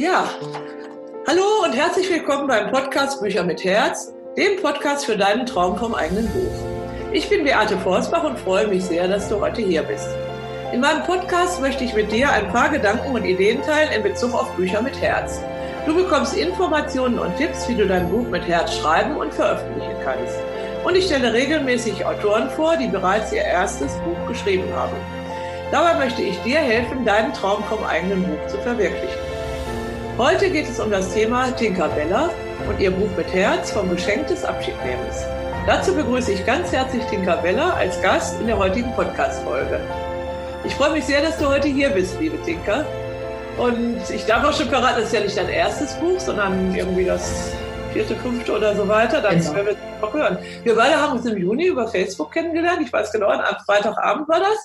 Ja, hallo und herzlich willkommen beim Podcast Bücher mit Herz, dem Podcast für deinen Traum vom eigenen Buch. Ich bin Beate Forsbach und freue mich sehr, dass du heute hier bist. In meinem Podcast möchte ich mit dir ein paar Gedanken und Ideen teilen in Bezug auf Bücher mit Herz. Du bekommst Informationen und Tipps, wie du dein Buch mit Herz schreiben und veröffentlichen kannst. Und ich stelle regelmäßig Autoren vor, die bereits ihr erstes Buch geschrieben haben. Dabei möchte ich dir helfen, deinen Traum vom eigenen Buch zu verwirklichen. Heute geht es um das Thema Tinkerbella und ihr Buch mit Herz vom Geschenk des Abschiednehmens. Dazu begrüße ich ganz herzlich Tinkerbella als Gast in der heutigen Podcast-Folge. Ich freue mich sehr, dass du heute hier bist, liebe Tinker. Und ich darf auch schon verraten, das ist ja nicht dein erstes Buch, sondern irgendwie das vierte, fünfte oder so weiter. Dann genau. werden wir es noch hören. Wir beide haben uns im Juni über Facebook kennengelernt. Ich weiß genau, am Freitagabend war das.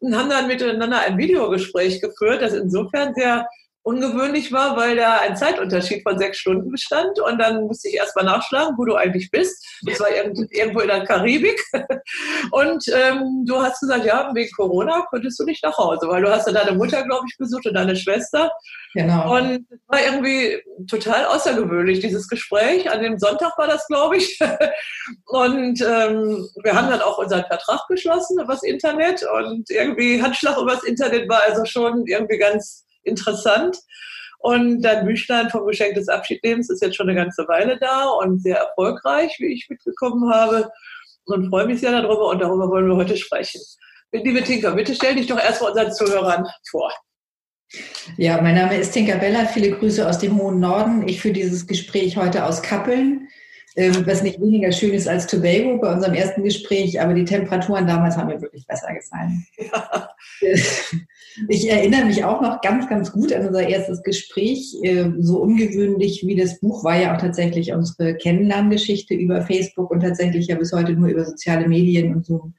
Und haben dann miteinander ein Videogespräch geführt, das insofern sehr ungewöhnlich war, weil da ein Zeitunterschied von sechs Stunden bestand. Und dann musste ich erstmal nachschlagen, wo du eigentlich bist. Das war irgendwo in der Karibik. Und ähm, du hast gesagt, ja, wegen Corona konntest du nicht nach Hause, weil du hast ja deine Mutter, glaube ich, besucht und deine Schwester. Genau. Und es war irgendwie total außergewöhnlich, dieses Gespräch. An dem Sonntag war das, glaube ich. Und ähm, wir haben dann auch unseren Vertrag geschlossen übers Internet. Und irgendwie Handschlag übers Internet war also schon irgendwie ganz interessant. Und dein Büchlein vom Geschenk des Abschiednehmens ist jetzt schon eine ganze Weile da und sehr erfolgreich, wie ich mitbekommen habe. Und freue mich sehr darüber und darüber wollen wir heute sprechen. Liebe Tinker, bitte stell dich doch erstmal unseren Zuhörern vor. Ja, mein Name ist Tinker Bella. Viele Grüße aus dem hohen Norden. Ich führe dieses Gespräch heute aus Kappeln, ähm, was nicht weniger schön ist als Tobago bei unserem ersten Gespräch, aber die Temperaturen damals haben mir wirklich besser gefallen. Ja. Ich erinnere mich auch noch ganz, ganz gut an unser erstes Gespräch. Äh, so ungewöhnlich wie das Buch war ja auch tatsächlich unsere Kennenlerngeschichte über Facebook und tatsächlich ja bis heute nur über soziale Medien und so.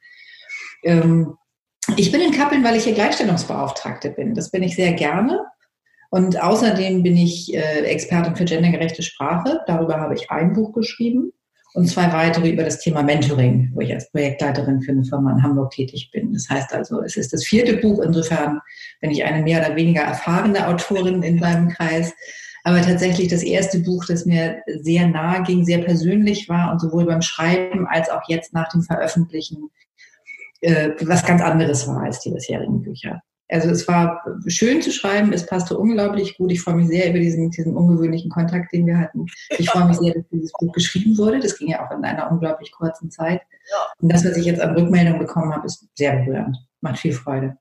Ähm, ich bin in Kappeln, weil ich hier Gleichstellungsbeauftragte bin. Das bin ich sehr gerne. Und außerdem bin ich äh, Expertin für gendergerechte Sprache. Darüber habe ich ein Buch geschrieben und zwei weitere über das Thema Mentoring, wo ich als Projektleiterin für eine Firma in Hamburg tätig bin. Das heißt also, es ist das vierte Buch. Insofern bin ich eine mehr oder weniger erfahrene Autorin in meinem Kreis. Aber tatsächlich das erste Buch, das mir sehr nahe ging, sehr persönlich war und sowohl beim Schreiben als auch jetzt nach dem Veröffentlichen äh, was ganz anderes war als die bisherigen Bücher. Also es war schön zu schreiben, es passte unglaublich gut. Ich freue mich sehr über diesen, diesen ungewöhnlichen Kontakt, den wir hatten. Ich freue mich sehr, dass dieses Buch geschrieben wurde. Das ging ja auch in einer unglaublich kurzen Zeit. Und das, was ich jetzt an Rückmeldung bekommen habe, ist sehr berührend. Macht viel Freude.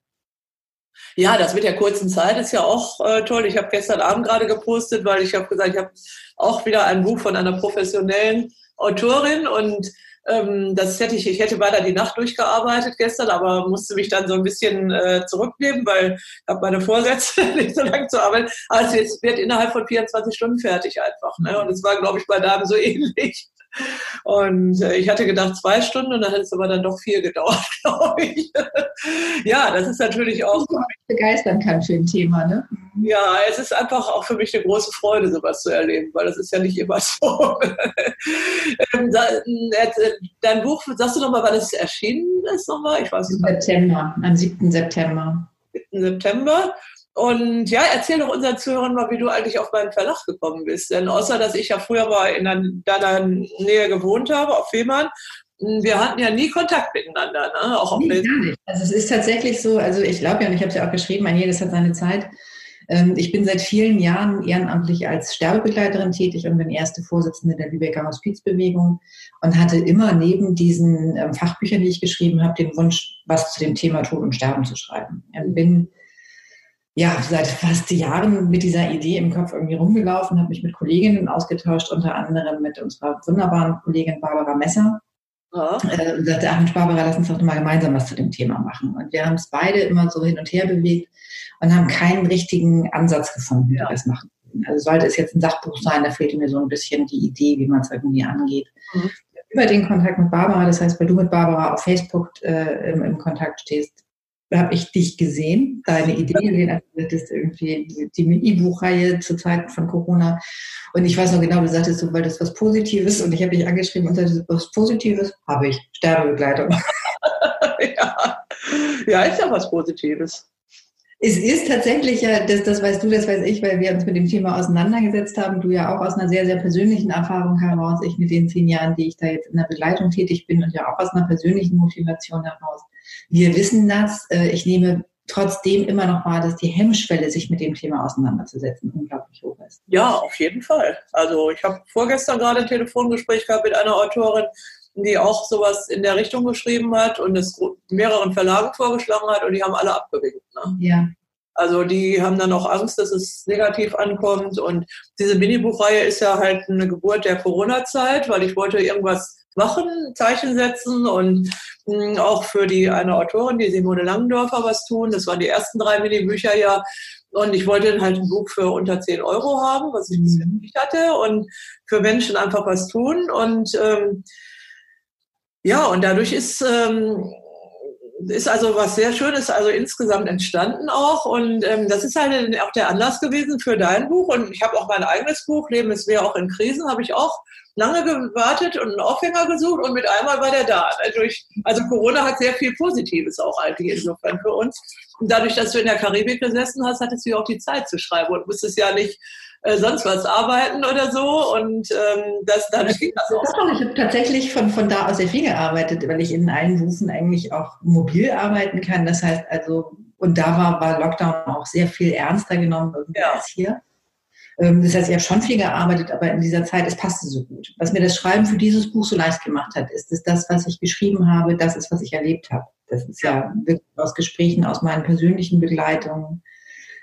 Ja, das mit der kurzen Zeit ist ja auch äh, toll. Ich habe gestern Abend gerade gepostet, weil ich habe gesagt, ich habe auch wieder ein Buch von einer professionellen Autorin und ähm, das hätte ich, ich hätte weiter die Nacht durchgearbeitet gestern, aber musste mich dann so ein bisschen äh, zurücknehmen, weil ich habe meine Vorsätze nicht so lange zu arbeiten. Also es wird innerhalb von 24 Stunden fertig einfach. Ne? Und es war, glaube ich, bei Damen so ähnlich. Und äh, ich hatte gedacht zwei Stunden und dann hat es aber dann doch vier gedauert, glaube ich. ja, das ist natürlich auch. Was begeistern kann für ein Thema, ne? Ja, es ist einfach auch für mich eine große Freude, sowas zu erleben, weil das ist ja nicht immer so. Ähm, äh, dein Buch, sagst du nochmal, wann es erschienen ist nochmal? Ich weiß nicht. September, am 7. September. 7. September. Und ja, erzähl doch unseren Zuhörern mal, wie du eigentlich auf meinen Verlag gekommen bist. Denn außer, dass ich ja früher mal in deiner Nähe gewohnt habe, auf Fehmarn, wir hatten ja nie Kontakt miteinander, ne? auch auf nee, gar nicht. Also es ist tatsächlich so, also ich glaube ja, und ich habe es ja auch geschrieben, ein jedes hat seine Zeit. Ähm, ich bin seit vielen Jahren ehrenamtlich als Sterbebegleiterin tätig und bin erste Vorsitzende der Lübecker Hospizbewegung und hatte immer neben diesen ähm, Fachbüchern, die ich geschrieben habe, den Wunsch, was zu dem Thema Tod und Sterben zu schreiben. Und bin ja, seit fast Jahren mit dieser Idee im Kopf irgendwie rumgelaufen, habe mich mit Kolleginnen ausgetauscht, unter anderem mit unserer wunderbaren Kollegin Barbara Messer. Ja. Äh, und sagte, ach Mensch, Barbara, lass uns doch mal gemeinsam was zu dem Thema machen. Und wir haben es beide immer so hin und her bewegt und haben keinen richtigen Ansatz gefunden, wie wir das machen. Also sollte es jetzt ein Sachbuch sein, da fehlte mir so ein bisschen die Idee, wie man es irgendwie angeht. Mhm. Über den Kontakt mit Barbara, das heißt, weil du mit Barbara auf Facebook äh, im, im Kontakt stehst, habe ich dich gesehen, deine Idee gesehen, als du sagtest, irgendwie die E-Buchreihe zu Zeiten von Corona. Und ich weiß noch genau, du sagtest so, weil das was Positives und ich habe dich angeschrieben und sagte, was Positives habe ich, Sterbebegleitung. ja. ja, ist ja was Positives. Es ist tatsächlich ja, das, das weißt du, das weiß ich, weil wir uns mit dem Thema auseinandergesetzt haben. Du ja auch aus einer sehr, sehr persönlichen Erfahrung heraus, ich mit den zehn Jahren, die ich da jetzt in der Begleitung tätig bin und ja auch aus einer persönlichen Motivation heraus. Wir wissen das. Äh, ich nehme trotzdem immer noch wahr, dass die Hemmschwelle, sich mit dem Thema auseinanderzusetzen, unglaublich hoch ist. Ja, auf jeden Fall. Also ich habe vorgestern gerade ein Telefongespräch gehabt mit einer Autorin, die auch sowas in der Richtung geschrieben hat und es mehreren Verlagen vorgeschlagen hat und die haben alle abgewinkt. Ne? Ja. Also die haben dann auch Angst, dass es negativ ankommt. Und diese Minibuchreihe ist ja halt eine Geburt der Corona-Zeit, weil ich wollte irgendwas machen, Zeichen setzen und mh, hm, auch für die eine Autorin, die Simone Langendorfer, was tun. Das waren die ersten drei Minibücher ja. Und ich wollte halt ein Buch für unter 10 Euro haben, was ich bisher mhm. nicht hatte, und für Menschen einfach was tun. Und ähm, ja, und dadurch ist, ähm, ist also was sehr Schönes also insgesamt entstanden auch. Und ähm, das ist halt auch der Anlass gewesen für dein Buch. Und ich habe auch mein eigenes Buch, Leben ist mehr auch in Krisen, habe ich auch lange gewartet und einen Aufhänger gesucht und mit einmal war der da. Also, ich, also Corona hat sehr viel Positives auch eigentlich insofern für uns. Und dadurch, dass du in der Karibik gesessen hast, hattest du ja auch die Zeit zu schreiben und musstest ja nicht äh, sonst was arbeiten oder so. Und ähm, das, dadurch ging das auch. Ich habe tatsächlich von, von da aus sehr viel gearbeitet, weil ich in allen Berufen eigentlich auch mobil arbeiten kann. Das heißt also, und da war, war Lockdown auch sehr viel ernster genommen ja. als hier. Ähm, das heißt, ich habe schon viel gearbeitet, aber in dieser Zeit, es passte so gut. Was mir das Schreiben für dieses Buch so leicht gemacht hat, ist, dass das, was ich geschrieben habe, das ist, was ich erlebt habe. Das ist ja wirklich aus Gesprächen, aus meinen persönlichen Begleitungen,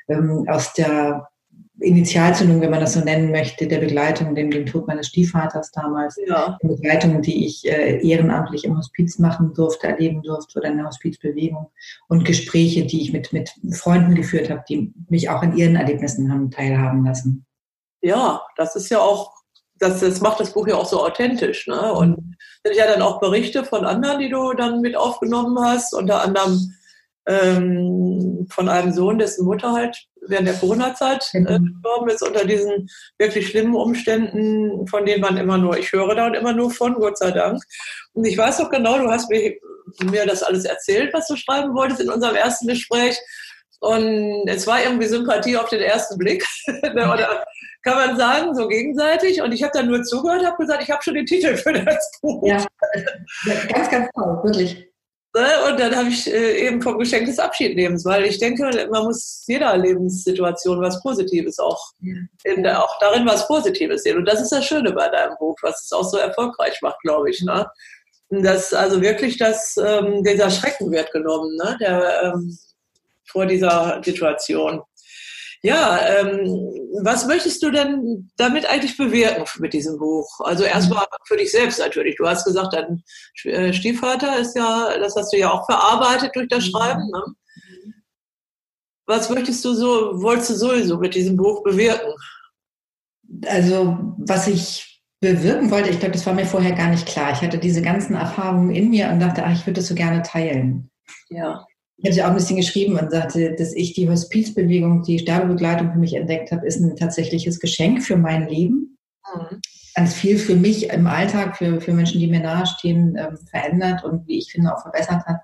ähm, aus der Initialzündung, wenn man das so nennen möchte, der Begleitung, dem, dem Tod meines Stiefvaters damals, ja. die Begleitung, die ich äh, ehrenamtlich im Hospiz machen durfte, erleben durfte oder in der Hospizbewegung und Gespräche, die ich mit, mit Freunden geführt habe, die mich auch an ihren Erlebnissen haben teilhaben lassen. Ja, das ist ja auch, das, das macht das Buch ja auch so authentisch. Ne? Und mhm. sind ja dann auch Berichte von anderen, die du dann mit aufgenommen hast, unter anderem ähm, von einem Sohn, dessen Mutter halt während der Corona-Zeit äh, mhm. gestorben ist, unter diesen wirklich schlimmen Umständen, von denen man immer nur, ich höre da und immer nur von, Gott sei Dank. Und ich weiß doch genau, du hast mir, mir das alles erzählt, was du schreiben wolltest in unserem ersten Gespräch. Und es war irgendwie Sympathie auf den ersten Blick. Oder kann man sagen, so gegenseitig. Und ich habe dann nur zugehört, habe gesagt, ich habe schon den Titel für das Buch. Ja, ganz, ganz toll, wirklich. Ne? Und dann habe ich äh, eben vom Geschenk des Abschiednehmens, weil ich denke, man muss jeder Lebenssituation was Positives auch, in der, auch darin was Positives sehen. Und das ist das Schöne bei deinem Buch, was es auch so erfolgreich macht, glaube ich. Ne? Dass also wirklich das, ähm, dieser Schrecken wird genommen, ne? der, ähm, vor dieser Situation. Ja, ähm, was möchtest du denn damit eigentlich bewirken mit diesem Buch? Also erstmal für dich selbst natürlich. Du hast gesagt, dein äh, Stiefvater ist ja, das hast du ja auch verarbeitet durch das Schreiben. Ne? Was möchtest du so, wolltest du sowieso mit diesem Buch bewirken? Also, was ich bewirken wollte, ich glaube, das war mir vorher gar nicht klar. Ich hatte diese ganzen Erfahrungen in mir und dachte, ach, ich würde das so gerne teilen. Ja ich habe ja auch ein bisschen geschrieben und sagte, dass ich die Hospizbewegung, die Sterbebegleitung für mich entdeckt habe, ist ein tatsächliches Geschenk für mein Leben. Mhm. Ganz viel für mich im Alltag, für, für Menschen, die mir nahestehen, ähm, verändert und wie ich finde auch verbessert hat,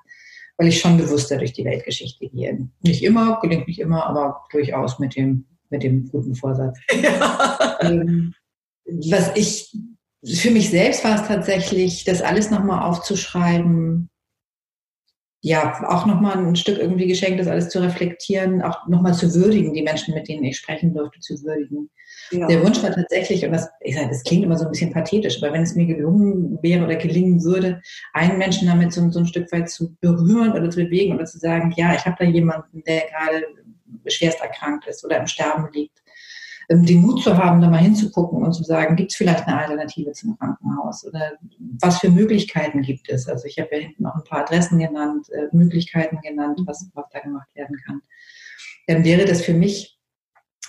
weil ich schon bewusster durch die Weltgeschichte gehe. Nicht immer, gelingt nicht immer, aber durchaus mit dem, mit dem guten Vorsatz. Ja. Ähm, was ich, für mich selbst war es tatsächlich, das alles nochmal aufzuschreiben, ja, auch nochmal ein Stück irgendwie geschenkt, das alles zu reflektieren, auch nochmal zu würdigen, die Menschen, mit denen ich sprechen durfte, zu würdigen. Ja. Der Wunsch war tatsächlich, und das, ich sage, das klingt immer so ein bisschen pathetisch, aber wenn es mir gelungen wäre oder gelingen würde, einen Menschen damit so, so ein Stück weit zu berühren oder zu bewegen oder zu sagen, ja, ich habe da jemanden, der gerade schwerst erkrankt ist oder im Sterben liegt, den Mut zu haben, da mal hinzugucken und zu sagen, gibt es vielleicht eine Alternative zum Krankenhaus oder was für Möglichkeiten gibt es? Also ich habe ja hinten auch ein paar Adressen genannt, äh, Möglichkeiten genannt, was, was da gemacht werden kann. Dann wäre das für mich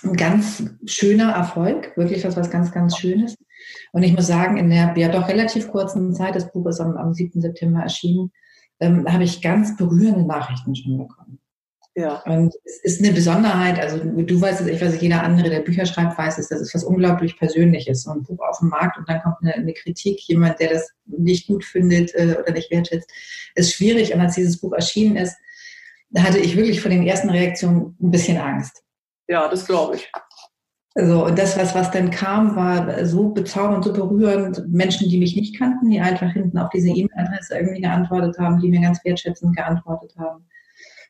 ein ganz schöner Erfolg, wirklich was, was ganz, ganz Schönes. Und ich muss sagen, in der ja doch relativ kurzen Zeit, das Buch ist am, am 7. September erschienen, ähm, habe ich ganz berührende Nachrichten schon bekommen. Ja. Und es ist eine Besonderheit, also du weißt es, ich weiß, jeder andere, der Bücher schreibt, weiß es, das ist was unglaublich Persönliches. So ein Buch auf dem Markt und dann kommt eine, eine Kritik, jemand, der das nicht gut findet äh, oder nicht wertschätzt, ist schwierig. Und als dieses Buch erschienen ist, hatte ich wirklich vor den ersten Reaktionen ein bisschen Angst. Ja, das glaube ich. Also, und das, was, was dann kam, war so bezaubernd, so berührend. Menschen, die mich nicht kannten, die einfach hinten auf diese E-Mail-Adresse irgendwie geantwortet haben, die mir ganz wertschätzend geantwortet haben.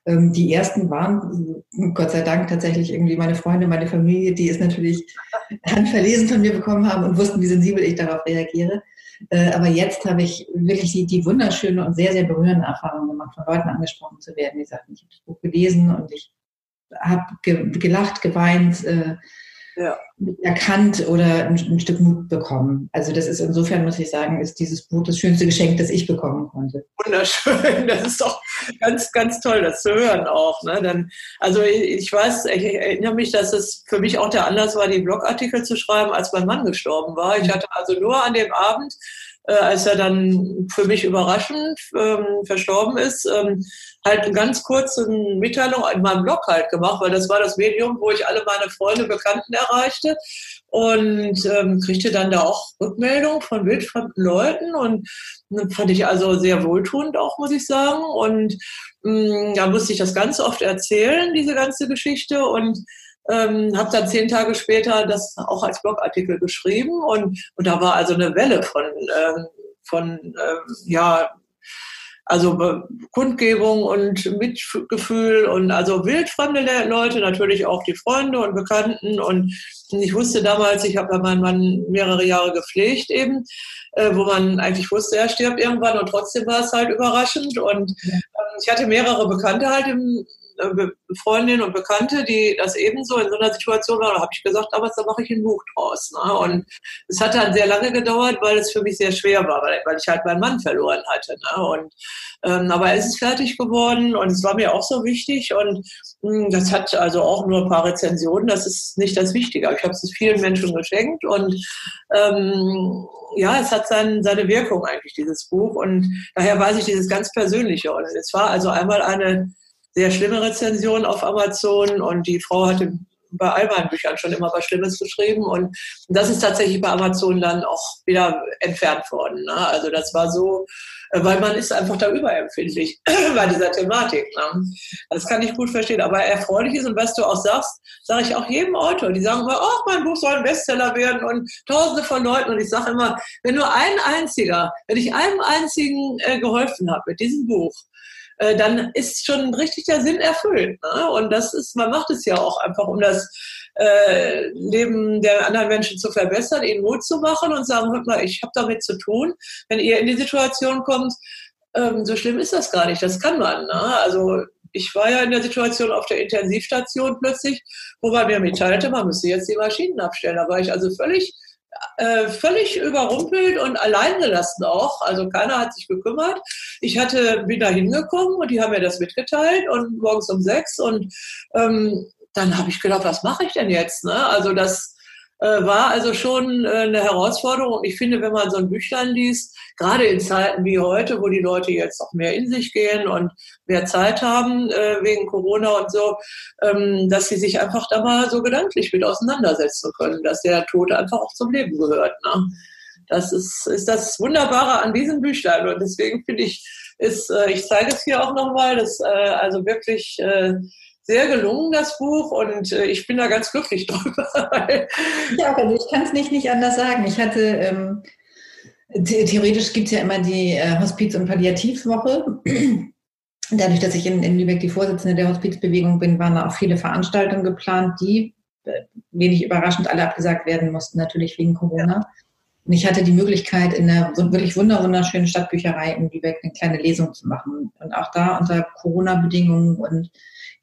Ähm, die ersten waren, Gott sei Dank, tatsächlich irgendwie meine Freunde, meine Familie, die es natürlich handverlesen von mir bekommen haben und wussten, wie sensibel ich darauf reagiere. Äh, aber jetzt habe ich wirklich die, die wunderschöne und sehr, sehr berührende Erfahrung gemacht, von Leuten angesprochen zu werden, die sagten, ich habe das Buch gelesen und ich habe gelacht, geweint, äh, ja. erkannt oder ein, ein, Stück Mut bekommen. Also das ist insofern, muss ich sagen, ist dieses Buch das schönste Geschenk, das ich bekommen konnte. Wunderschön, das ist doch ganz, ganz toll, das zu hören auch. Ne? Dann, also ich, ich weiß, ich erinnere mich, dass es für mich auch der Anlass war, die Blogartikel zu schreiben, als mein Mann gestorben war. Ich mhm. hatte also nur an dem Abend äh, als er dann für mich überraschend ähm, verstorben ist, ähm, halt eine ganz kurze Mitteilung in meinem Blog halt gemacht, weil das war das Medium, wo ich alle meine Freunde, Bekannten erreichte und ähm, kriegte dann da auch Rückmeldung von wildfremden Leuten und fand ich also sehr wohltuend auch, muss ich sagen. Und mh, mm, da musste ich das ganz oft erzählen, diese ganze Geschichte und ähm, habe dann zehn Tage später das auch als Blogartikel geschrieben und, und da war also eine Welle von, ähm, von ähm, ja, also Kundgebung und Mitgefühl und also wildfremde Leute, natürlich auch die Freunde und Bekannten. Und ich wusste damals, ich habe ja meinen Mann mehrere Jahre gepflegt eben, äh, wo man eigentlich wusste, er stirbt irgendwann und trotzdem war es halt überraschend. Und ähm, ich hatte mehrere Bekannte halt im äh, Freundinnen und Bekannte, die das ebenso in so einer Situation waren, da habe ich gesagt, aber da mache ich ein Buch draus. Ne? Und es hat dann sehr lange gedauert, weil es für mich sehr schwer war, weil, weil ich halt meinen Mann verloren hatte. Ne? Und, ähm, aber es ist fertig geworden und es war mir auch so wichtig und mh, hm, das hat also auch nur ein paar Rezensionen, das ist nicht das Wichtige. Ich habe es vielen Menschen geschenkt und ähm, ja, es hat sein, seine Wirkung eigentlich, dieses Buch. Und daher weiß ich dieses ganz Persönliche. Und es war also einmal eine sehr schlimme Rezensionen auf Amazon und die Frau hatte bei all meinen Büchern schon immer was Schlimmes geschrieben und das ist tatsächlich bei Amazon dann auch wieder entfernt worden. Ne? Also das war so, äh, weil man ist einfach da überempfindlich bei dieser Thematik. Ne? Das kann ich gut verstehen. Aber erfreulich ist und was du auch sagst, sage ich auch jedem Autor. Die sagen immer, oh, mein Buch soll ein Bestseller werden und tausende von Leuten. Und ich sage immer, wenn nur ein einziger, wenn ich einem einzigen äh, geholfen habe mit diesem Buch, äh, dann ist schon richtig der Sinn erfüllt. Ne? Und das ist, man macht es ja auch einfach, um das äh, Leben der anderen Menschen zu verbessern, ihnen Mut zu machen und sagen, hört mal, ich habe damit zu tun. Wenn ihr in die Situation kommt, ähm, so schlimm ist das gar nicht, das kann man. Ne? Also ich war ja in der Situation auf der Intensivstation plötzlich, wo man mir mitteilte, man müsste jetzt die Maschinen abstellen. Da war ich also völlig äh, völlig überrumpelt und allein gelassen auch. Also keiner hat sich gekümmert. Ich hatte, bin da hingekommen und die haben mir das mitgeteilt und morgens um sechs und ähm, dann habe ich gedacht, was mache ich denn jetzt? Ne? Also das war also schon äh, eine Herausforderung. Und ich finde, wenn man so ein Büchlein liest, gerade in Zeiten wie heute, wo die Leute jetzt auch mehr in sich gehen und mehr Zeit haben äh, wegen Corona und so, ähm, dass sie sich einfach da mal so gedanklich mit auseinandersetzen können, dass der Tod einfach auch zum Leben gehört. Ne? Das ist, ist das Wunderbare an diesem Büchlein. Und deswegen finde ich, ist, ich zeige es hier auch nochmal, dass also wirklich sehr gelungen, das Buch, und äh, ich bin da ganz glücklich drüber. ja, also ich kann es nicht, nicht anders sagen. Ich hatte, ähm, theoretisch gibt es ja immer die äh, Hospiz- und Palliativwoche. Dadurch, dass ich in, in Lübeck die Vorsitzende der Hospizbewegung bin, waren da auch viele Veranstaltungen geplant, die äh, wenig überraschend alle abgesagt werden mussten, natürlich wegen Corona. Und ich hatte die Möglichkeit, in einer wirklich wunderschönen Stadtbücherei in Lübeck eine kleine Lesung zu machen. Und auch da unter Corona-Bedingungen und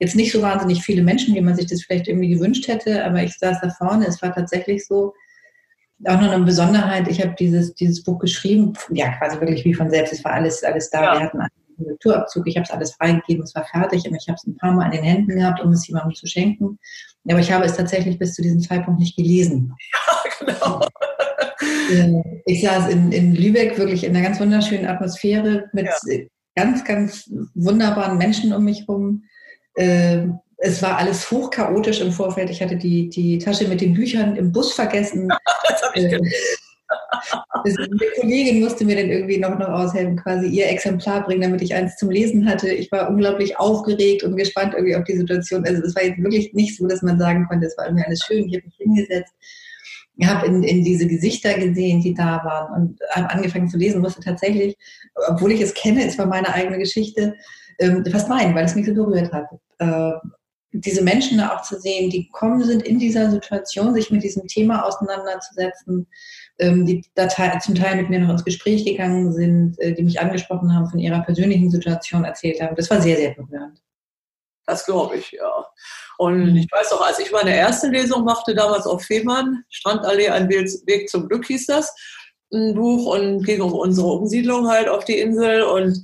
jetzt nicht so wahnsinnig viele Menschen, wie man sich das vielleicht irgendwie gewünscht hätte, aber ich saß da vorne, es war tatsächlich so, auch noch eine Besonderheit, ich habe dieses, dieses Buch geschrieben, ja quasi wirklich wie von selbst, es war alles, alles da, ja. wir hatten einen Lekturabzug, ich habe es alles freigegeben, es war fertig und ich habe es ein paar Mal in den Händen gehabt, um es jemandem zu schenken, aber ich habe es tatsächlich bis zu diesem Zeitpunkt nicht gelesen. Ja, genau. Äh, ich saß in, in Lübeck wirklich in einer ganz wunderschönen Atmosphäre mit ja. ganz, ganz wunderbaren Menschen um mich herum. Äh, es war alles hochchaotisch im Vorfeld. Ich hatte die, die Tasche mit den Büchern im Bus vergessen. das habe ich äh, eine Kollegin musste mir dann irgendwie noch, noch aushelfen, quasi ihr Exemplar bringen, damit ich eins zum Lesen hatte. Ich war unglaublich aufgeregt und gespannt irgendwie auf die Situation. Also es war jetzt wirklich nicht so, dass man sagen konnte, es war irgendwie alles schön, ich habe mich hingesetzt. Ich habe in, in diese Gesichter gesehen, die da waren und habe angefangen zu lesen, musste tatsächlich, obwohl ich es kenne, es war meine eigene Geschichte, ähm, fast weinen, weil es mich so berührt hat. Äh, diese Menschen da auch zu sehen, die gekommen sind in dieser Situation, sich mit diesem Thema auseinanderzusetzen, ähm, die da zum Teil mit mir noch ins Gespräch gegangen sind, äh, die mich angesprochen haben, von ihrer persönlichen Situation erzählt haben. Das war sehr, sehr berührend. Das glaube ich, ja. Und ich weiß auch, als ich meine erste Lesung machte, damals auf Fehmarn, Strandallee, ein Weg zum Glück hieß das, ein Buch und ging um unsere Umsiedlung halt auf die Insel. Und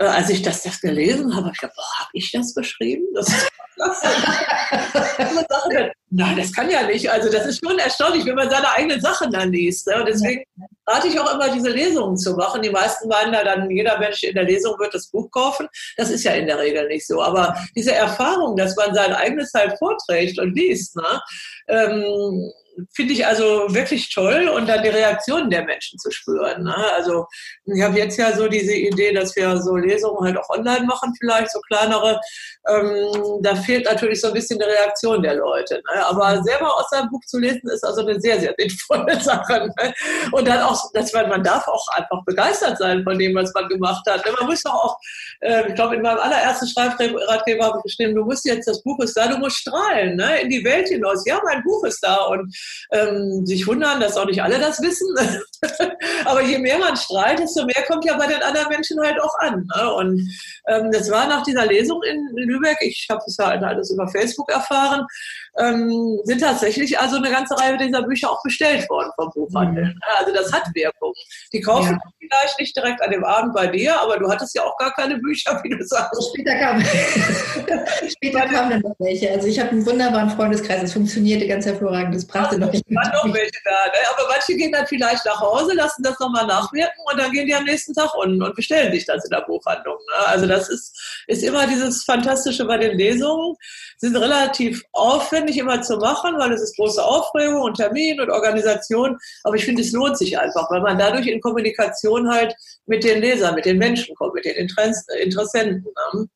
äh, als ich das, das gelesen habe, habe ich gedacht, boah, habe ich das beschrieben? Das ist Nein, das kann ja nicht. Also das ist schon erstaunlich, wenn man seine eigenen Sachen dann liest. Ne? Und deswegen rate ich auch immer, diese Lesungen zu machen. Die meisten meinen da dann, jeder Mensch in der Lesung wird das Buch kaufen. Das ist ja in der Regel nicht so. Aber diese Erfahrung, dass man sein eigenes halt vorträgt und liest, ne? Ähm, finde ich also wirklich toll und dann die Reaktionen der Menschen zu spüren. Ne? Also ich habe jetzt ja so diese Idee, dass wir so Lesungen halt auch online machen, vielleicht so kleinere. Ähm, da fehlt natürlich so ein bisschen die Reaktion der Leute. Ne? Aber selber aus seinem Buch zu lesen ist also eine sehr, sehr sinnvolle Sache. Ne? Und dann auch, dass man, man darf auch einfach begeistert sein von dem, was man gemacht hat. Ne? Man muss doch auch, äh, ich glaube, in meinem allerersten Schreibratgeber habe ich geschrieben, du musst jetzt, das Buch ist da, du musst strahlen, ne? in die Welt hinaus. Ja, mein Buch ist da und ähm, sich wundern, dass auch nicht alle das wissen. Aber je mehr man strahlt, desto mehr kommt ja bei den anderen Menschen halt auch an. Ne? Und ähm, das war nach dieser Lesung in Lübeck, ich habe es ja halt alles über Facebook erfahren, ähm, sind tatsächlich also eine ganze Reihe dieser Bücher auch bestellt worden vom Buchhandel. Mhm. Also das hat Wirkung. Die kaufen ja. vielleicht nicht direkt an dem Abend bei dir, aber du hattest ja auch gar keine Bücher, wie du sagst. Also später kam, später kamen dann noch welche. Also ich habe einen wunderbaren Freundeskreis, es funktionierte ganz hervorragend, das brachte noch nicht. noch welche da, ne? Aber manche gehen dann vielleicht nach Hause, lassen das nochmal nachwirken und dann gehen die am nächsten Tag unten und bestellen sich das in der Buchhandlung. Ne? Also das ist, ist immer dieses Fantastische bei den Lesungen, sind relativ aufwendig immer zu machen, weil es ist große Aufregung und Termin und Organisation. Aber ich finde, es lohnt sich einfach, weil man dadurch in Kommunikation halt mit den Lesern, mit den Menschen kommt, mit den Interessenten. Ne?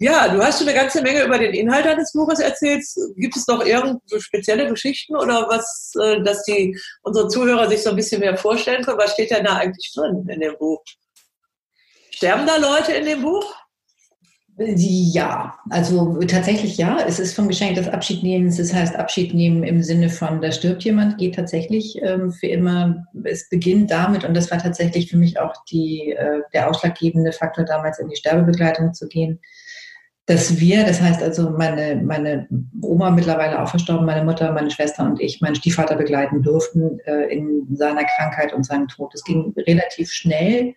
Ja, du hast schon eine ganze Menge über den Inhalt deines Buches erzählt. Gibt es noch irgendwo spezielle Geschichten oder was, äh, dass die unsere Zuhörer sich so ein bisschen mehr vorstellen können? Was steht denn da eigentlich drin in dem Buch? Sterben da Leute in dem Buch? Ja, also tatsächlich ja. Es ist vom Geschenk des Abschiednehmens. Das heißt, Abschied nehmen im Sinne von, da stirbt jemand, geht tatsächlich ähm, für immer. Es beginnt damit, und das war tatsächlich für mich auch die, äh, der ausschlaggebende Faktor, damals in die Sterbebegleitung zu gehen, dass wir, das heißt also meine, meine Oma mittlerweile auch verstorben, meine Mutter, meine Schwester und ich, meinen Stiefvater begleiten durften äh, in seiner Krankheit und seinem Tod. Es ging relativ schnell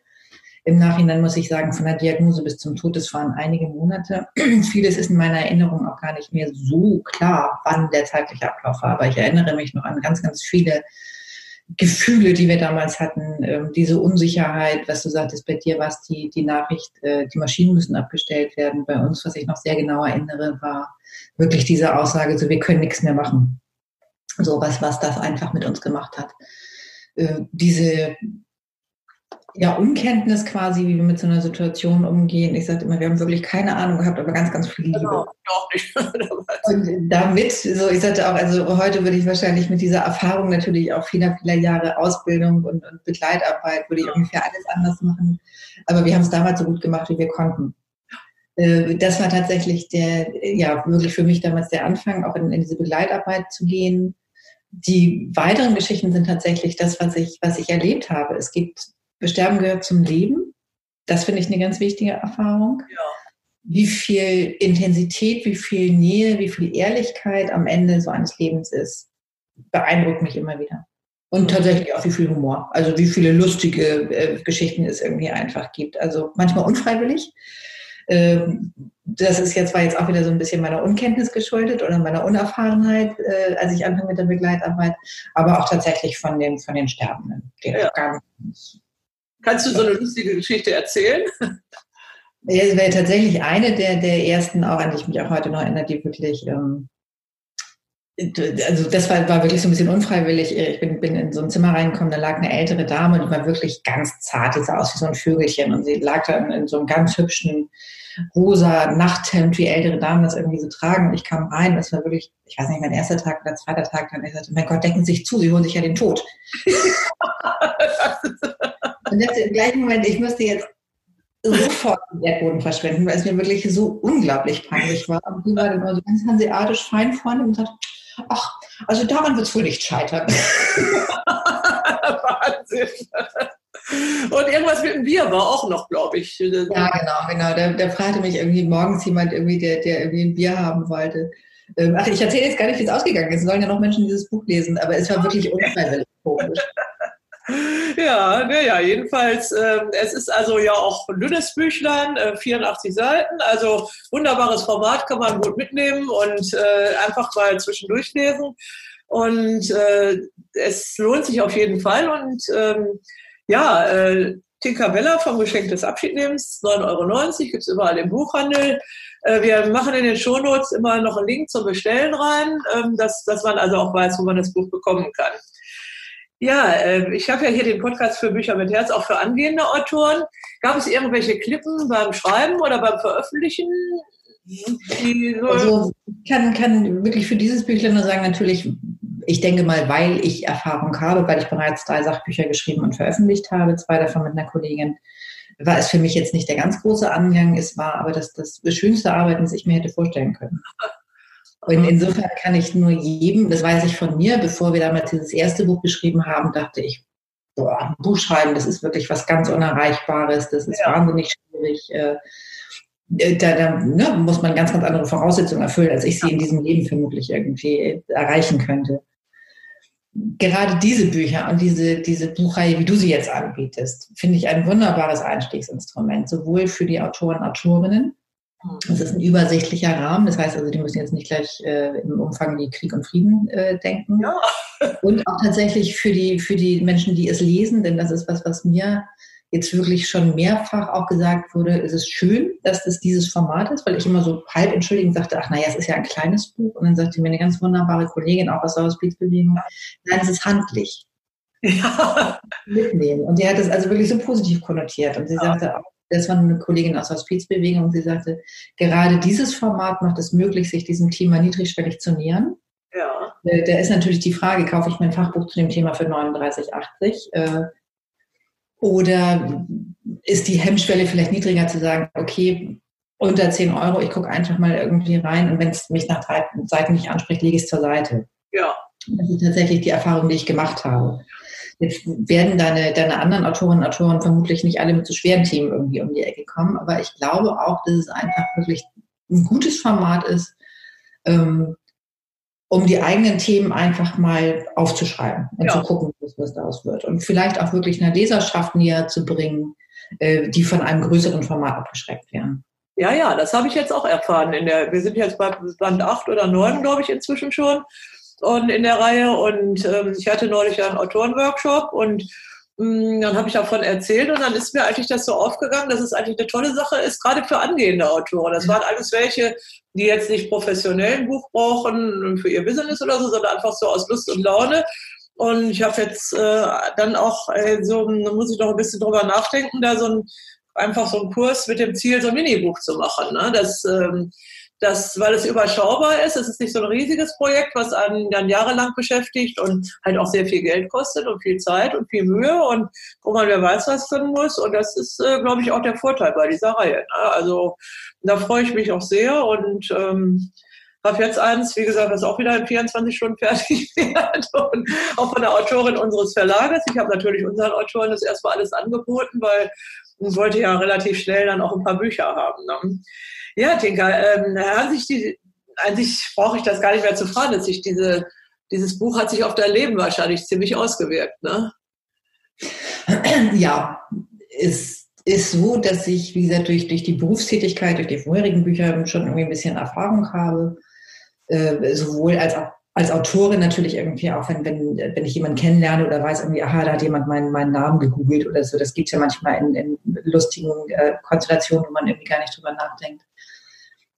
im Nachhinein muss ich sagen, von der Diagnose bis zum Tod, das waren einige Monate. Vieles ist in meiner Erinnerung auch gar nicht mehr so klar, wann der zeitliche Ablauf war. Aber ich erinnere mich noch an ganz, ganz viele Gefühle, die wir damals hatten, ähm, diese Unsicherheit, was du sagtest, bei dir war es die, die Nachricht, äh, die Maschinen müssen abgestellt werden. Bei uns, was ich noch sehr genau erinnere, war wirklich diese Aussage, so wir können nichts mehr machen. So was, was das einfach mit uns gemacht hat. Äh, diese ja, Unkenntnis quasi, wie wir mit so einer Situation umgehen. Ich sage immer, wir haben wirklich keine Ahnung gehabt, aber ganz, ganz viel Liebe. Genau, doch nicht. und damit, so ich sagte auch, also heute würde ich wahrscheinlich mit dieser Erfahrung natürlich auch vieler, vieler Jahre Ausbildung und, und Begleitarbeit, würde ich ungefähr alles anders machen. Aber wir haben es damals so gut gemacht, wie wir konnten. Äh, das war tatsächlich der, ja, wirklich für mich damals der Anfang, auch in, in diese Begleitarbeit zu gehen. Die weiteren Geschichten sind tatsächlich das, was ich, was ich erlebt habe. Es gibt Sterben gehört zum Leben. Das finde ich eine ganz wichtige Erfahrung. Ja. Wie viel Intensität, wie viel Nähe, wie viel Ehrlichkeit am Ende so eines Lebens ist, beeindruckt mich immer wieder. Und tatsächlich auch wie viel Humor. Also wie viele lustige äh, Geschichten es irgendwie einfach gibt. Also manchmal unfreiwillig. Ähm, das ist jetzt, war jetzt auch wieder so ein bisschen meiner Unkenntnis geschuldet oder meiner Unerfahrenheit, äh, als ich anfange mit der Begleitarbeit, aber auch tatsächlich von den, von den Sterbenden. Ja. Gar nicht Kannst du so eine lustige Geschichte erzählen? Es wäre tatsächlich eine der, der ersten, auch an die ich mich auch heute noch erinnere, die wirklich ähm, also das war, war wirklich so ein bisschen unfreiwillig. Ich bin, bin in so ein Zimmer reingekommen, da lag eine ältere Dame, die war wirklich ganz zart, die sah aus wie so ein Vögelchen und sie lag da in, in so einem ganz hübschen rosa Nachthemd, wie ältere Damen das irgendwie so tragen. Und ich kam rein, das war wirklich, ich weiß nicht, mein erster Tag oder zweiter Tag, dann ich sagte, mein Gott, decken Sie sich zu, Sie holen sich ja den Tod. und jetzt im gleichen Moment, ich müsste jetzt sofort den Erdboden verschwenden, weil es mir wirklich so unglaublich peinlich war. Und die war dann immer so ganz hanseatisch fein vorne und sagt, ach, also daran wird es wohl nicht scheitern. Wahnsinn. Und irgendwas mit dem Bier war auch noch, glaube ich. Ja, genau, genau. Da, da fragte mich irgendwie morgens jemand, irgendwie, der, der irgendwie ein Bier haben wollte. Ähm, ach, ich erzähle jetzt gar nicht, wie es ausgegangen ist. Es sollen ja noch Menschen dieses Buch lesen, aber es war wirklich unfreiwillig komisch. Ja, naja, jedenfalls, äh, es ist also ja auch ein dünnes Büchlein, äh, 84 Seiten, also wunderbares Format, kann man gut mitnehmen und äh, einfach mal zwischendurch lesen. Und äh, es lohnt sich auf jeden Fall. Und ähm, ja, äh, Tinkerbella vom Geschenk des Abschiednehmens, 9,90 Euro, gibt es überall im Buchhandel. Äh, wir machen in den Shownotes immer noch einen Link zum Bestellen rein, ähm, dass, dass man also auch weiß, wo man das Buch bekommen kann. Ja, äh, ich habe ja hier den Podcast für Bücher mit Herz, auch für angehende Autoren. Gab es irgendwelche Klippen beim Schreiben oder beim Veröffentlichen? Also ich kann, kann wirklich für dieses Büchlein nur sagen, natürlich, ich denke mal, weil ich Erfahrung habe, weil ich bereits drei Sachbücher geschrieben und veröffentlicht habe, zwei davon mit einer Kollegin, war es für mich jetzt nicht der ganz große Angang. Es war aber das, das schönste Arbeiten, das ich mir hätte vorstellen können. Und insofern kann ich nur jedem, das weiß ich von mir, bevor wir damals dieses erste Buch geschrieben haben, dachte ich, boah, ein Buch schreiben, das ist wirklich was ganz Unerreichbares, das ist ja. wahnsinnig schwierig. Äh, äh, da, da ne, muss man ganz, ganz andere Voraussetzungen erfüllen, als ich sie in diesem Leben vermutlich irgendwie erreichen könnte. Gerade diese Bücher und diese, diese Buchreihe, wie du sie jetzt anbietest, finde ich ein wunderbares Einstiegsinstrument, sowohl für die Autoren, Autorinnen, es ist ein übersichtlicher Rahmen, das heißt also, die müssen jetzt nicht gleich äh, im Umfang wie Krieg und Frieden äh, denken. Ja. Und auch tatsächlich für die, für die Menschen, die es lesen, denn das ist was, was mir jetzt wirklich schon mehrfach auch gesagt wurde, es ist schön, dass das dieses Format ist, weil ich immer so halb entschuldigend sagte, ach naja, es ist ja ein kleines Buch. Und dann sagte mir eine ganz wunderbare Kollegin auch aus der Hospizbewegung, nein, es ist handlich. Ja. Mitnehmen. Und die hat das also wirklich so positiv konnotiert. Und sie sagte auch, das war eine Kollegin aus der Hospizbewegung sie sagte, gerade dieses Format macht es möglich, sich diesem Thema niedrigschwellig zu nähern. Ja. Äh, da ist natürlich die Frage, kaufe ich mein Fachbuch zu dem Thema für 39,80? Äh, oder ist die Hemmschwelle vielleicht niedriger zu sagen, okay, unter 10 Euro, ich gucke einfach mal irgendwie rein und wenn es mich nach drei Seiten nicht anspricht, lege ich es zur Seite. Ja. Das ist tatsächlich die Erfahrung, die ich gemacht habe. Jetzt werden deine, deine anderen Autorinnen und Autoren vermutlich nicht alle mit so schweren Themen irgendwie um die Ecke kommen, aber ich glaube auch, dass es einfach wirklich ein gutes Format ist, ähm, um die eigenen Themen einfach mal aufzuschreiben und ja. zu gucken, was daraus wird. Und vielleicht auch wirklich einer Leserschaft näher zu bringen, äh, die von einem größeren Format abgeschreckt werden. Ja, ja, das habe ich jetzt auch erfahren. In der, wir sind jetzt bei Band 8 oder 9, glaube ich, inzwischen schon und in der Reihe. Und ähm, ich hatte neulich einen Autorenworkshop und mm, dann habe ich davon erzählt und dann ist mir eigentlich das so aufgegangen, dass es eigentlich eine tolle Sache ist, gerade für angehende Autoren. Das waren alles welche, die jetzt nicht professionell ein Buch brauchen für ihr Business oder so, sondern einfach so aus Lust und Laune. Und ich habe jetzt äh, dann auch äh, so, da muss ich noch ein bisschen drüber nachdenken, da so ein einfach so einen Kurs mit dem Ziel, so ein Minibuch zu machen. Ne? Das ähm, das, weil es überschaubar ist, es ist nicht so ein riesiges Projekt, was einen dann jahrelang beschäftigt und halt auch sehr viel Geld kostet und viel Zeit und viel Mühe und wo man wer weiß, was drin muss. Und das ist, äh, glaube ich, auch der Vorteil bei dieser Reihe. Ne? Also da freue ich mich auch sehr und ähm, habe jetzt eins, wie gesagt, das auch wieder in 24 Stunden fertig wird und auch von der Autorin unseres Verlages. Ich habe natürlich unseren Autoren das erstmal alles angeboten, weil ich wollte ja relativ schnell dann auch ein paar Bücher haben. Ne? Ja, Tinka, ähm, an sich, die, sich brauche ich das gar nicht mehr zu fragen. Dass sich diese, dieses Buch hat sich auf dein Leben wahrscheinlich ziemlich ausgewirkt, ne? Ja, es ist so, dass ich, wie gesagt, durch, durch die Berufstätigkeit, durch die vorherigen Bücher schon irgendwie ein bisschen Erfahrung habe, äh, sowohl als als Autorin natürlich irgendwie auch, wenn, wenn, wenn ich jemanden kennenlerne oder weiß irgendwie, aha, da hat jemand meinen, meinen Namen gegoogelt oder so. Das gibt es ja manchmal in, in lustigen äh, Konstellationen, wo man irgendwie gar nicht drüber nachdenkt.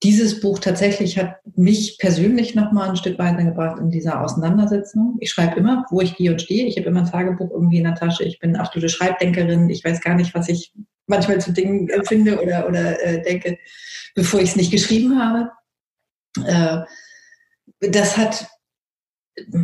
dieses Buch tatsächlich hat mich persönlich nochmal ein Stück weitergebracht in dieser Auseinandersetzung. Ich schreibe immer, wo ich gehe und stehe. Ich habe immer ein Tagebuch irgendwie in der Tasche. Ich bin absolute Schreibdenkerin. Ich weiß gar nicht, was ich manchmal zu Dingen empfinde oder, oder äh, denke, bevor ich es nicht geschrieben habe. Äh, das hat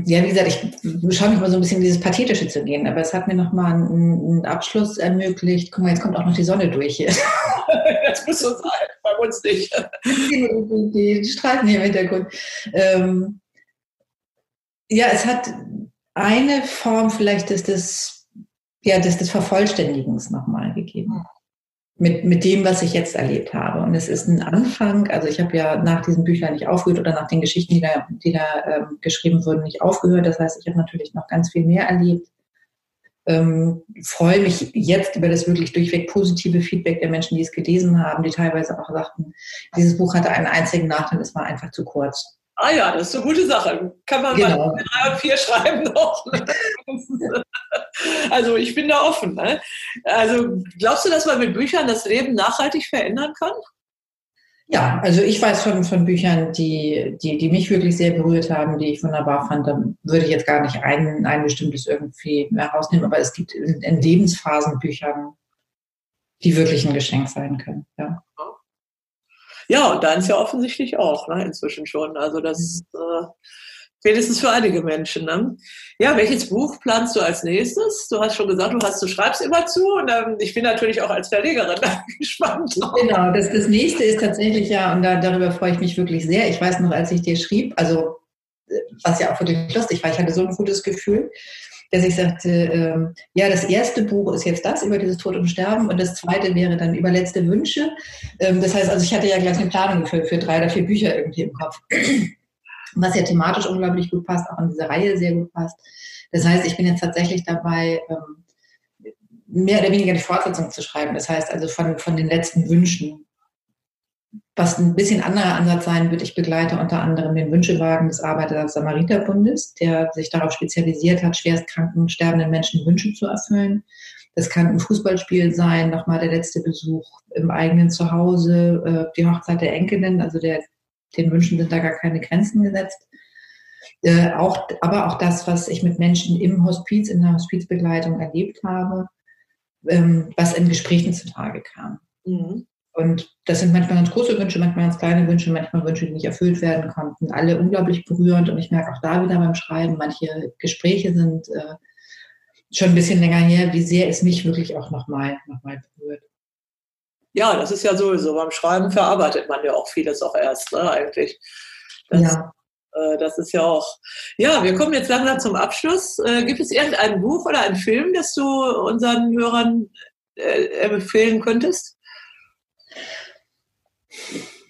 ja, wie gesagt, ich schaue mich mal so ein bisschen dieses Pathetische zu gehen, aber es hat mir nochmal einen, einen Abschluss ermöglicht. Guck mal, jetzt kommt auch noch die Sonne durch hier. das muss so sein, bei uns nicht. Die, die Streifen hier im Hintergrund. Ähm, ja, es hat eine Form vielleicht des, des, ja, des, des Vervollständigens nochmal gegeben mit, mit dem, was ich jetzt erlebt habe. Und es ist ein Anfang, also ich habe ja nach diesen Büchern nicht aufgehört oder nach den Geschichten, die da, die da ähm, geschrieben wurden, nicht aufgehört. Das heißt, ich habe natürlich noch ganz viel mehr erlebt. Ähm, freue mich jetzt über das wirklich durchweg positive Feedback der Menschen, die es gelesen haben, die teilweise auch sagten, dieses Buch hatte einen einzigen Nachteil, es war einfach zu kurz. Ah ja, das ist eine gute Sache. Kann man genau. mal drei und vier schreiben noch. also ich bin da offen. Ne? Also glaubst du, dass man mit Büchern das Leben nachhaltig verändern kann? Ja, also ich weiß von, von Büchern, die, die, die mich wirklich sehr berührt haben, die ich wunderbar fand. Da würde ich jetzt gar nicht ein, ein bestimmtes irgendwie herausnehmen, aber es gibt in, in Lebensphasen Büchern, die wirklich ein Geschenk sein können. Ja. Ja, und deins ja offensichtlich auch, ne, inzwischen schon. Also das äh, wenigstens für einige Menschen. Ne? Ja, welches Buch planst du als nächstes? Du hast schon gesagt, du hast, du schreibst immer zu und ähm, ich bin natürlich auch als Verlegerin gespannt. Genau, das, das nächste ist tatsächlich ja, und da, darüber freue ich mich wirklich sehr. Ich weiß noch, als ich dir schrieb, also äh, was ja auch wirklich lustig war, ich hatte so ein gutes Gefühl dass ich sagte, ähm, ja, das erste Buch ist jetzt das über dieses Tod und Sterben und das zweite wäre dann über letzte Wünsche. Ähm, das heißt, also ich hatte ja gleich eine Planung für, für drei oder vier Bücher irgendwie im Kopf, was ja thematisch unglaublich gut passt, auch in diese Reihe sehr gut passt. Das heißt, ich bin jetzt tatsächlich dabei, ähm, mehr oder weniger die Fortsetzung zu schreiben. Das heißt also von, von den letzten Wünschen was ein bisschen anderer Ansatz sein wird, ich begleite unter anderem den Wünschewagen des Arbeiter-Samariter-Bundes, der sich darauf spezialisiert hat, schwerstkranken, sterbenden Menschen Wünsche zu erfüllen. Das kann ein Fußballspiel sein, nochmal der letzte Besuch im eigenen Zuhause, äh, die Hochzeit der Enkelin, also der, den Wünschen sind da gar keine Grenzen gesetzt. Äh, auch, aber auch das, was ich mit Menschen im Hospiz, in der Hospizbegleitung erlebt habe, ähm, was in Gesprächen zutage kam. Mhm. Und das sind manchmal ganz große Wünsche, manchmal ganz kleine Wünsche, manchmal Wünsche, die nicht erfüllt werden konnten. Alle unglaublich berührend. Und ich merke auch da wieder beim Schreiben, manche Gespräche sind äh, schon ein bisschen länger her, wie sehr es mich wirklich auch nochmal noch mal berührt. Ja, das ist ja sowieso. Beim Schreiben verarbeitet man ja auch vieles auch erst, ne, eigentlich. Das, ja. Äh, das ist ja auch. Ja, wir kommen jetzt langsam zum Abschluss. Äh, gibt es irgendein Buch oder einen Film, das du unseren Hörern äh, empfehlen könntest?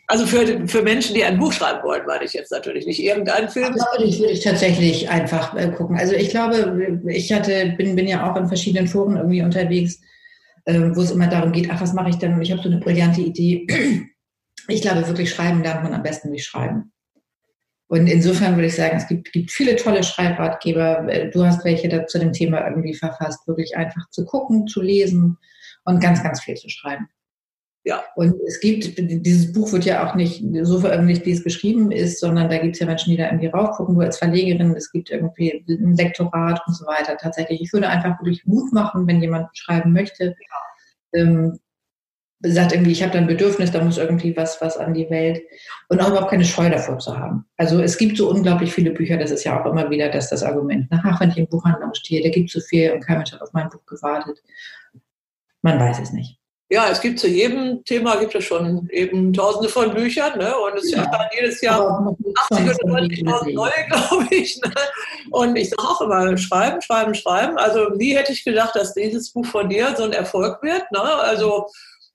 Also für, für Menschen, die ein Buch schreiben wollen, meine ich jetzt natürlich nicht irgendeinen Film. Das würde ich, würde ich tatsächlich einfach äh, gucken. Also ich glaube, ich hatte, bin, bin ja auch in verschiedenen Foren irgendwie unterwegs, äh, wo es immer darum geht, ach, was mache ich denn? Und ich habe so eine brillante Idee. Ich glaube, wirklich schreiben lernt man am besten durch Schreiben. Und insofern würde ich sagen, es gibt, gibt viele tolle Schreibratgeber. Äh, du hast welche da zu dem Thema irgendwie verfasst, wirklich einfach zu gucken, zu lesen und ganz, ganz viel zu schreiben. Ja. Und es gibt, dieses Buch wird ja auch nicht so veröffentlicht, wie es geschrieben ist, sondern da gibt es ja Menschen, die da irgendwie raufgucken, du als Verlegerin, es gibt irgendwie ein Lektorat und so weiter. Tatsächlich, ich würde einfach wirklich Mut machen, wenn jemand schreiben möchte, ähm, sagt irgendwie, ich habe da ein Bedürfnis, da muss irgendwie was, was an die Welt und auch überhaupt keine Scheu davor zu haben. Also es gibt so unglaublich viele Bücher, das ist ja auch immer wieder das, das Argument. Ach, wenn ich im Buchhandlung stehe, da gibt es so viel und kein Mensch hat auf mein Buch gewartet. Man weiß es nicht ja, es gibt zu jedem Thema gibt es schon eben tausende von Büchern, ne? Und es ja. dann jedes Jahr 80 oder 90.000 neue, glaube ich. Ne? Und ich sage auch immer, schreiben, schreiben, schreiben. Also nie hätte ich gedacht, dass dieses Buch von dir so ein Erfolg wird. Ne? Also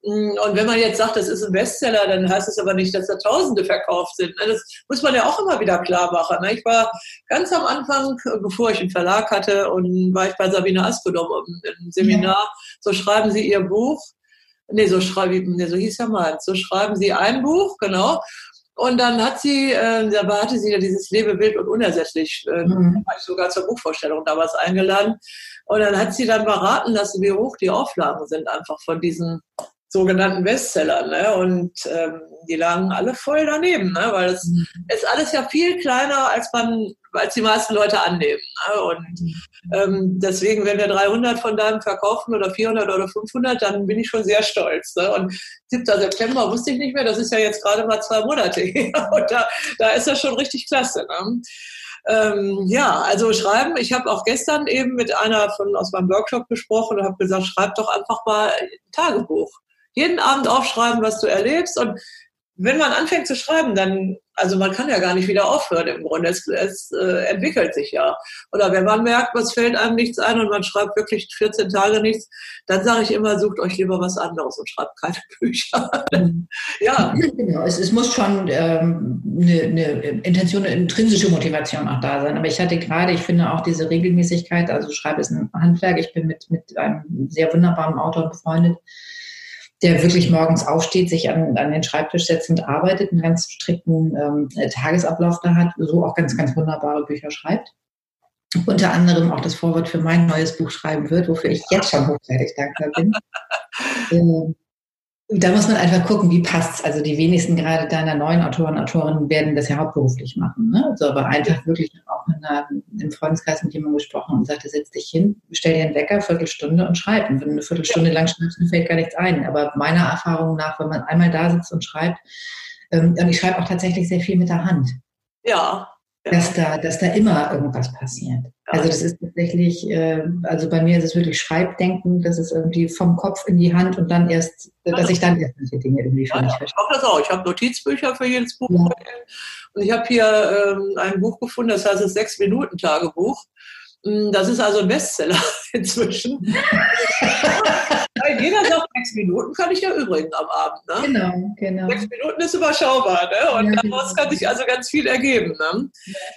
mm, und wenn man jetzt sagt, das ist ein Bestseller, dann heißt es aber nicht, dass da Tausende verkauft sind. Ne? Das muss man ja auch immer wieder klar machen. Ne? Ich war ganz am Anfang, bevor ich einen Verlag hatte, und war ich bei Sabine Askodom im Seminar. So schreiben Sie Ihr Buch nee, so schreiben, nee, so hieß ja mal, so schreiben sie ein Buch, genau. Und dann hat sie, äh, da hatte sie ja dieses Lebebild und unersetzlich, äh, mhm. war ich sogar zur Buchvorstellung damals eingeladen. Und dann hat sie dann beraten lassen, wie hoch die Auflagen sind einfach von diesen sogenannten Bestsellern. Ne? Und ähm, die lagen alle voll daneben, ne? weil es mhm. ist alles ja viel kleiner, als man, als die meisten Leute annehmen. Ne? Und mhm. ähm, deswegen, wenn wir 300 von deinem verkaufen oder 400 oder 500, dann bin ich schon sehr stolz. Ne? Und 7. September wusste ich nicht mehr, das ist ja jetzt gerade mal zwei Monate her. Und da, da ist das schon richtig klasse. Ne? Ähm, ja, also schreiben. Ich habe auch gestern eben mit einer von aus meinem Workshop gesprochen und habe gesagt, schreib doch einfach mal ein Tagebuch. Jeden Abend aufschreiben, was du erlebst und wenn man anfängt zu schreiben, dann, also man kann ja gar nicht wieder aufhören im Grunde. Es, es äh, entwickelt sich ja. Oder wenn man merkt, was fällt einem nichts ein und man schreibt wirklich 14 Tage nichts, dann sage ich immer, sucht euch lieber was anderes und schreibt keine Bücher. Mhm. ja. Genau, es, es muss schon ähm, eine, eine Intention, eine intrinsische Motivation auch da sein. Aber ich hatte gerade, ich finde auch diese Regelmäßigkeit, also schreibe es ein Handwerk, ich bin mit, mit einem sehr wunderbaren Autor befreundet, der wirklich morgens aufsteht, sich an, an den Schreibtisch setzt und arbeitet, einen ganz strikten ähm, Tagesablauf da hat, so auch ganz, ganz wunderbare Bücher schreibt. Unter anderem auch das Vorwort für mein neues Buch schreiben wird, wofür ich jetzt schon hochzeitig dankbar bin. ähm, da muss man einfach gucken, wie passt's. Also die wenigsten gerade deiner neuen Autoren, Autorinnen werden das ja hauptberuflich machen. Ne? Also aber einfach wirklich auch in einer, im Freundeskreis mit jemandem gesprochen und sagte, setz dich hin, stell dir einen Wecker, Viertelstunde und schreib. Und wenn du eine Viertelstunde lang schreibst, dann fällt gar nichts ein. Aber meiner Erfahrung nach, wenn man einmal da sitzt und schreibt, ähm, und ich schreibe auch tatsächlich sehr viel mit der Hand. Ja, dass da, dass da immer irgendwas passiert. Also das ist tatsächlich, äh, also bei mir ist es wirklich Schreibdenken, das ist irgendwie vom Kopf in die Hand und dann erst, dass ich dann erst solche Dinge irgendwie für ja, mich verstehe. Ich mache das auch. Ich habe Notizbücher für jedes Buch. Ja. Und ich habe hier ähm, ein Buch gefunden, das heißt das Sechs-Minuten-Tagebuch. Mm, das ist also ein Bestseller inzwischen. Jeder sagt, sechs Minuten kann ich ja übrigens am Abend. Ne? Genau, genau. Sechs Minuten ist überschaubar. Ne? Und ja, daraus kann sich also ganz viel ergeben. Ne?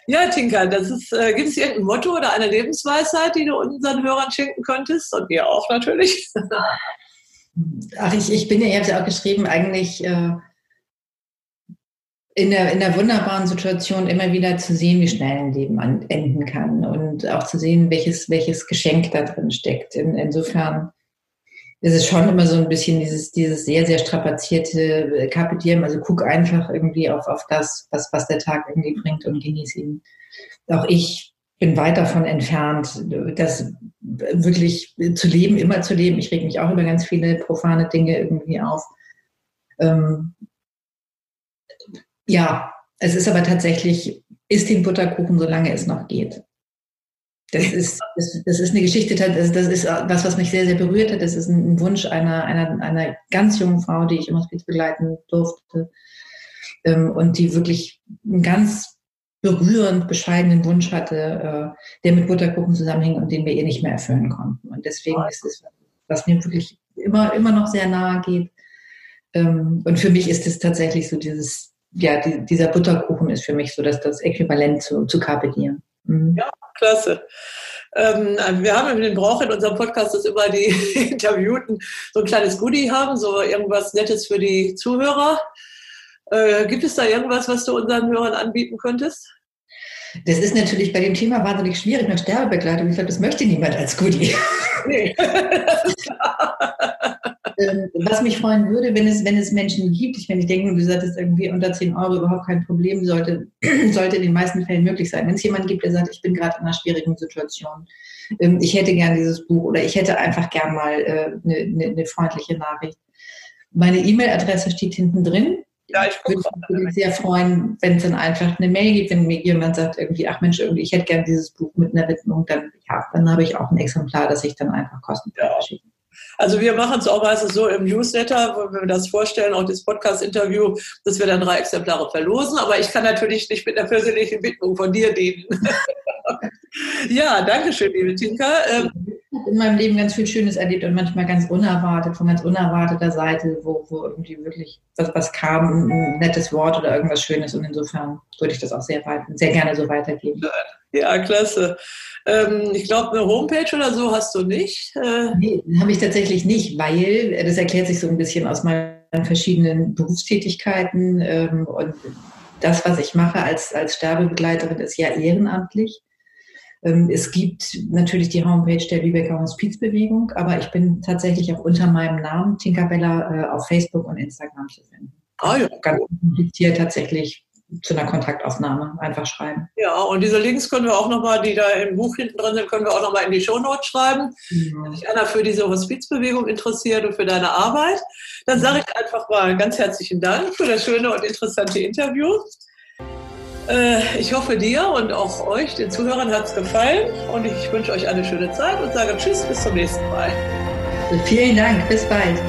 Ja, das ist, äh, gibt es irgendein Motto oder eine Lebensweisheit, die du unseren Hörern schenken könntest? Und mir auch natürlich. Ach, ich, ich bin ja, ihr habt ja auch geschrieben, eigentlich äh, in der, in der wunderbaren Situation immer wieder zu sehen, wie schnell ein Leben enden kann und auch zu sehen, welches, welches Geschenk da drin steckt. In, insofern ist es schon immer so ein bisschen dieses, dieses sehr, sehr strapazierte Kapitieren. Also guck einfach irgendwie auf, auf das, was, was der Tag irgendwie bringt und genieß ihn. Auch ich bin weit davon entfernt, das wirklich zu leben, immer zu leben. Ich reg mich auch über ganz viele profane Dinge irgendwie auf. Ähm, ja, es ist aber tatsächlich, isst den Butterkuchen, solange es noch geht. Das ist, das, das ist eine Geschichte, das, das ist was, was mich sehr, sehr berührt hat. Das ist ein Wunsch einer, einer, einer ganz jungen Frau, die ich im Hospiz begleiten durfte ähm, und die wirklich einen ganz berührend bescheidenen Wunsch hatte, äh, der mit Butterkuchen zusammenhing und den wir ihr nicht mehr erfüllen konnten. Und deswegen ist es, was mir wirklich immer, immer noch sehr nahe geht. Ähm, und für mich ist es tatsächlich so dieses ja, die, dieser Butterkuchen ist für mich so dass das Äquivalent zu, zu Carpe Diem. Mhm. Ja, klasse. Ähm, wir haben den Brauch in unserem Podcast, dass immer die Interviewten so ein kleines Goodie haben, so irgendwas Nettes für die Zuhörer. Äh, gibt es da irgendwas, was du unseren Hörern anbieten könntest? Das ist natürlich bei dem Thema wahnsinnig schwierig mit Sterbebegleitung. Ich glaube, das möchte niemand als Goodie. Nee. Ähm, was mich freuen würde, wenn es, wenn es Menschen gibt, ich, wenn ich denke, du sagtest irgendwie unter 10 Euro überhaupt kein Problem, sollte, sollte in den meisten Fällen möglich sein. Wenn es jemand gibt, der sagt, ich bin gerade in einer schwierigen Situation, ähm, ich hätte gern dieses Buch oder ich hätte einfach gern mal äh, eine, eine, eine freundliche Nachricht. Meine E-Mail-Adresse steht hinten drin. Ja, ich würde mich sehr freuen, wenn es dann einfach eine Mail gibt, wenn mir jemand sagt, irgendwie, ach Mensch, irgendwie, ich hätte gern dieses Buch mit einer Widmung, dann, ja, dann habe ich auch ein Exemplar, das ich dann einfach kostenfrei ja. schicke. Also wir machen es auch meistens so im Newsletter, wo wir das vorstellen, auch das Podcast-Interview, dass wir dann drei Exemplare verlosen. Aber ich kann natürlich nicht mit einer persönlichen Widmung von dir dienen. ja, danke schön, liebe Tinka. Ähm, ich habe in meinem Leben ganz viel Schönes erlebt und manchmal ganz unerwartet, von ganz unerwarteter Seite, wo, wo irgendwie wirklich was, was kam, ein nettes Wort oder irgendwas Schönes. Und insofern würde ich das auch sehr, weit, sehr gerne so weitergeben. Ja, klasse. Ähm, ich glaube, eine Homepage oder so hast du nicht. Äh nee, habe ich tatsächlich nicht, weil das erklärt sich so ein bisschen aus meinen verschiedenen Berufstätigkeiten. Ähm, und das, was ich mache als, als Sterbebegleiterin, ist ja ehrenamtlich. Ähm, es gibt natürlich die Homepage der Lübecker Hospizbewegung, aber ich bin tatsächlich auch unter meinem Namen Tinkerbella äh, auf Facebook und Instagram zu finden. Ah ja. Ganz kompliziert tatsächlich zu einer Kontaktaufnahme einfach schreiben. Ja, und diese Links können wir auch nochmal, die da im Buch hinten drin sind, können wir auch nochmal in die Shownotes schreiben. Ja. Wenn sich einer für diese Hospizbewegung interessiert und für deine Arbeit, dann sage ich einfach mal ganz herzlichen Dank für das schöne und interessante Interview. Äh, ich hoffe dir und auch euch, den Zuhörern, hat es gefallen und ich wünsche euch eine schöne Zeit und sage Tschüss, bis zum nächsten Mal. Vielen Dank, bis bald.